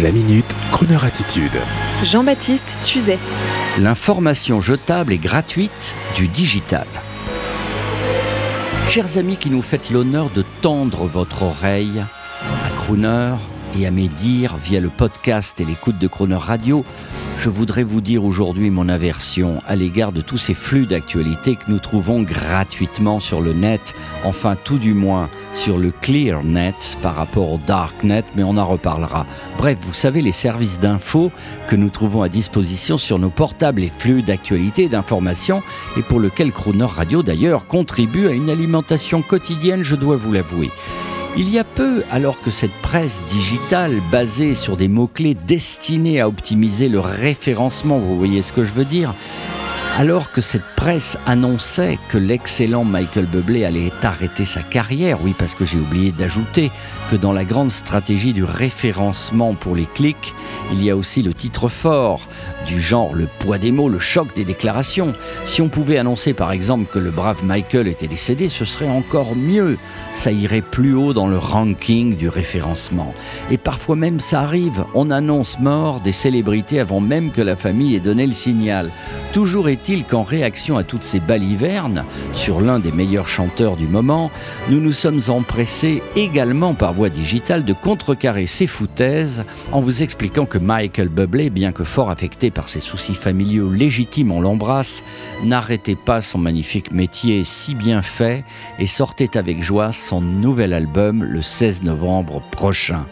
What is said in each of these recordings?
La minute, Kroneur attitude. Jean-Baptiste Tuzet. L'information jetable et gratuite du digital. Chers amis qui nous faites l'honneur de tendre votre oreille à Crooner et à mes dires via le podcast et l'écoute de Crooner Radio, je voudrais vous dire aujourd'hui mon aversion à l'égard de tous ces flux d'actualité que nous trouvons gratuitement sur le net, enfin tout du moins sur le clear net par rapport au dark net, mais on en reparlera. Bref, vous savez, les services d'infos que nous trouvons à disposition sur nos portables et flux d'actualité et d'information, et pour lequel Crooner Radio d'ailleurs contribue à une alimentation quotidienne, je dois vous l'avouer. Il y a peu, alors que cette presse digitale basée sur des mots-clés destinés à optimiser le référencement, vous voyez ce que je veux dire, alors que cette presse annonçait que l'excellent Michael Bublé allait arrêter sa carrière, oui parce que j'ai oublié d'ajouter que dans la grande stratégie du référencement pour les clics, il y a aussi le titre fort, du genre le poids des mots, le choc des déclarations. Si on pouvait annoncer par exemple que le brave Michael était décédé, ce serait encore mieux. Ça irait plus haut dans le ranking du référencement. Et parfois même ça arrive, on annonce mort des célébrités avant même que la famille ait donné le signal. Toujours qu'en réaction à toutes ces balivernes sur l'un des meilleurs chanteurs du moment, nous nous sommes empressés également par voie digitale de contrecarrer ces foutaises en vous expliquant que Michael Bublé, bien que fort affecté par ses soucis familiaux légitimes, on l'embrasse, n'arrêtait pas son magnifique métier si bien fait et sortait avec joie son nouvel album le 16 novembre prochain.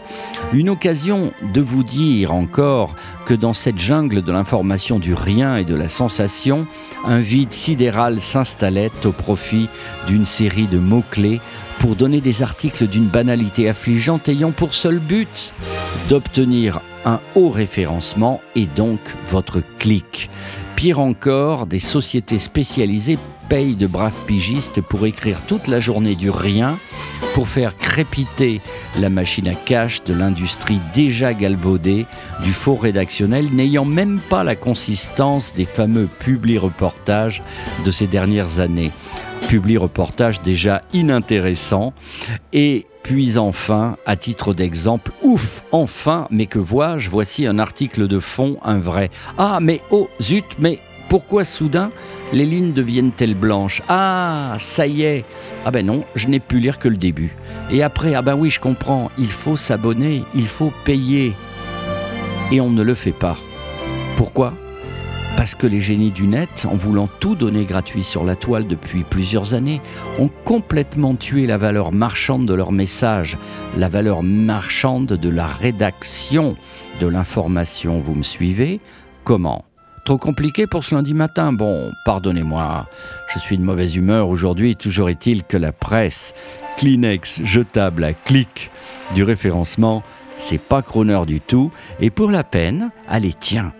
Une occasion de vous dire encore que dans cette jungle de l'information du rien et de la sensation, un vide sidéral s'installait au profit d'une série de mots-clés pour donner des articles d'une banalité affligeante ayant pour seul but d'obtenir un haut référencement et donc votre clic. Pire encore, des sociétés spécialisées payent de braves pigistes pour écrire toute la journée du rien, pour faire crépiter la machine à cash de l'industrie déjà galvaudée, du faux rédactionnel, n'ayant même pas la consistance des fameux publi-reportages de ces dernières années publi-reportage déjà inintéressant. Et puis enfin, à titre d'exemple, ouf, enfin, mais que vois-je Voici un article de fond, un vrai. Ah, mais oh, zut, mais pourquoi soudain les lignes deviennent-elles blanches? Ah, ça y est Ah ben non, je n'ai pu lire que le début. Et après, ah ben oui, je comprends, il faut s'abonner, il faut payer. Et on ne le fait pas. Pourquoi? Parce que les génies du net, en voulant tout donner gratuit sur la toile depuis plusieurs années, ont complètement tué la valeur marchande de leur message, la valeur marchande de la rédaction de l'information. Vous me suivez? Comment? Trop compliqué pour ce lundi matin Bon, pardonnez-moi, je suis de mauvaise humeur aujourd'hui. Toujours est-il que la presse, Kleenex jetable à clic du référencement, c'est pas chroneur du tout. Et pour la peine, allez, tiens,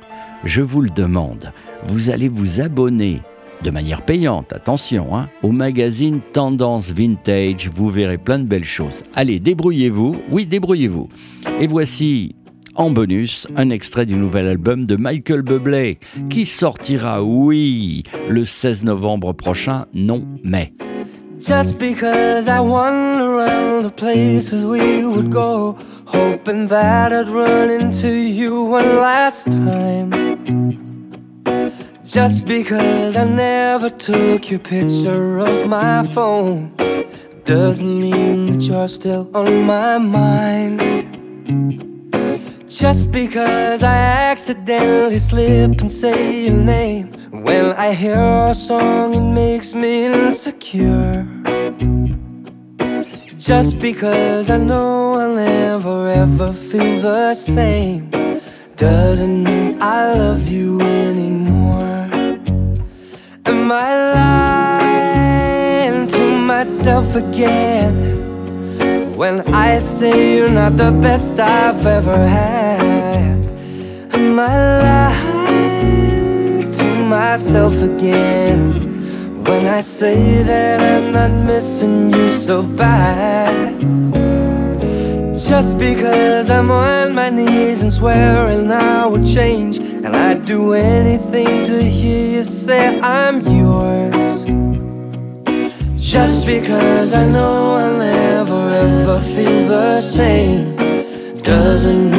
je vous le demande, vous allez vous abonner de manière payante, attention, hein, au magazine Tendance Vintage, vous verrez plein de belles choses. Allez, débrouillez-vous, oui, débrouillez-vous. Et voici en bonus un extrait du nouvel album de Michael Bublé, qui sortira, oui, le 16 novembre prochain, non mais. Just because I wander around the places we would go, hoping that I'd run into you one last time. Just because I never took your picture of my phone, doesn't mean that you're still on my mind. Just because I accidentally slip and say your name when I hear a song, it makes me insecure. Just because I know I'll never ever feel the same doesn't mean I love you anymore. Am I lying to myself again? When I say you're not the best I've ever had, am life to myself again? When I say that I'm not missing you so bad, just because I'm on my knees and swearing I would change, and I'd do anything to hear you say I'm yours. Just because I know I'll never ever feel the same doesn't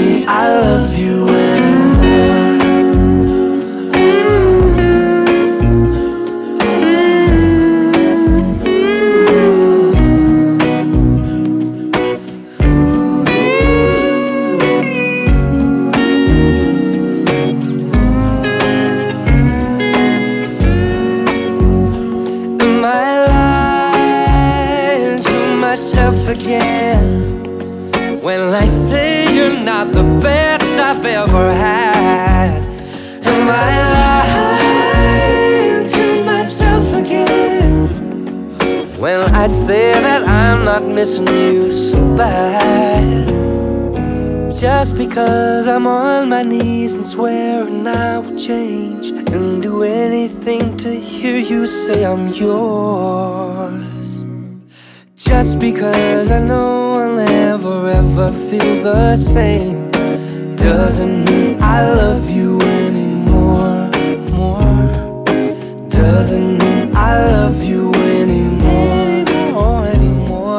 myself again when I say you're not the best I've ever had? Am I lying to myself again when I say that I'm not missing you so bad? Just because I'm on my knees and swearing I will change and do anything to hear you say I'm yours. Just because I know I'll never ever feel the same doesn't mean I love you anymore. More doesn't mean I love you anymore. Anymore, anymore.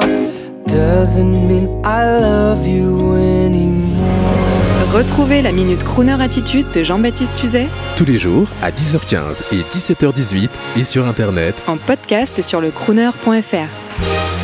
Doesn't mean I love you anymore. Retrouvez la Minute Crooner Attitude de Jean-Baptiste Tuzet Tous les jours à 10h15 et 17h18 et sur Internet en podcast sur le crooner.fr.